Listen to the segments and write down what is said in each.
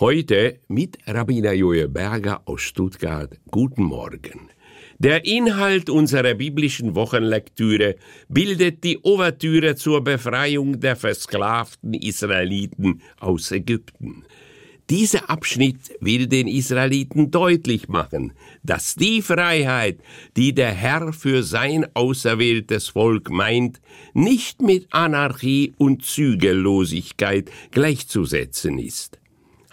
Heute mit Rabbiner Joel Berger aus Stuttgart. Guten Morgen. Der Inhalt unserer biblischen Wochenlektüre bildet die Ouvertüre zur Befreiung der versklavten Israeliten aus Ägypten. Dieser Abschnitt will den Israeliten deutlich machen, dass die Freiheit, die der Herr für sein auserwähltes Volk meint, nicht mit Anarchie und Zügellosigkeit gleichzusetzen ist.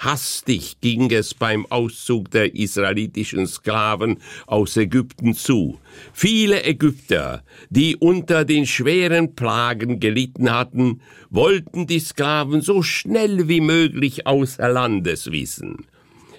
Hastig ging es beim Auszug der israelitischen Sklaven aus Ägypten zu. Viele Ägypter, die unter den schweren Plagen gelitten hatten, wollten die Sklaven so schnell wie möglich außer Landes wissen.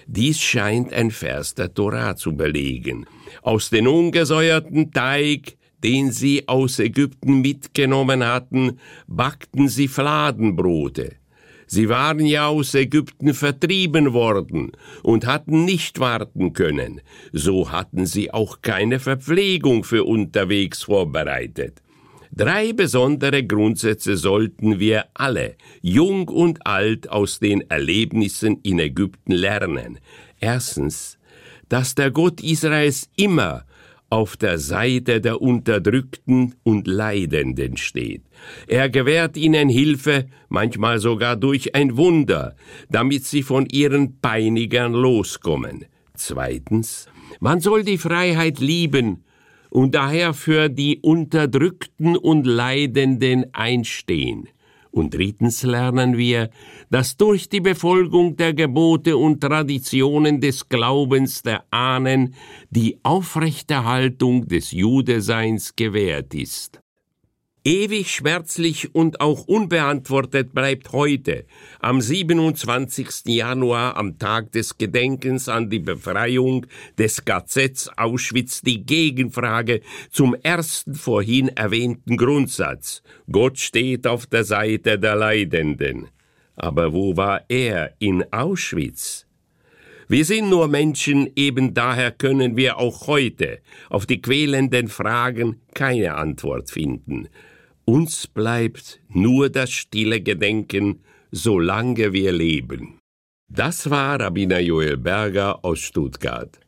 Dies scheint ein Vers der Torah zu belegen. Aus den ungesäuerten Teig, den sie aus Ägypten mitgenommen hatten, backten sie Fladenbrote. Sie waren ja aus Ägypten vertrieben worden und hatten nicht warten können, so hatten sie auch keine Verpflegung für unterwegs vorbereitet. Drei besondere Grundsätze sollten wir alle, jung und alt, aus den Erlebnissen in Ägypten lernen. Erstens, dass der Gott Israels immer auf der Seite der Unterdrückten und Leidenden steht. Er gewährt ihnen Hilfe, manchmal sogar durch ein Wunder, damit sie von ihren Peinigern loskommen. Zweitens, man soll die Freiheit lieben und daher für die Unterdrückten und Leidenden einstehen. Und drittens lernen wir, dass durch die Befolgung der Gebote und Traditionen des Glaubens der Ahnen die Aufrechterhaltung des Judeseins gewährt ist. Ewig schmerzlich und auch unbeantwortet bleibt heute, am 27. Januar, am Tag des Gedenkens an die Befreiung des KZs Auschwitz, die Gegenfrage zum ersten vorhin erwähnten Grundsatz. Gott steht auf der Seite der Leidenden. Aber wo war er in Auschwitz? Wir sind nur Menschen, eben daher können wir auch heute auf die quälenden Fragen keine Antwort finden. Uns bleibt nur das stille Gedenken, solange wir leben. Das war Rabbiner Joel Berger aus Stuttgart.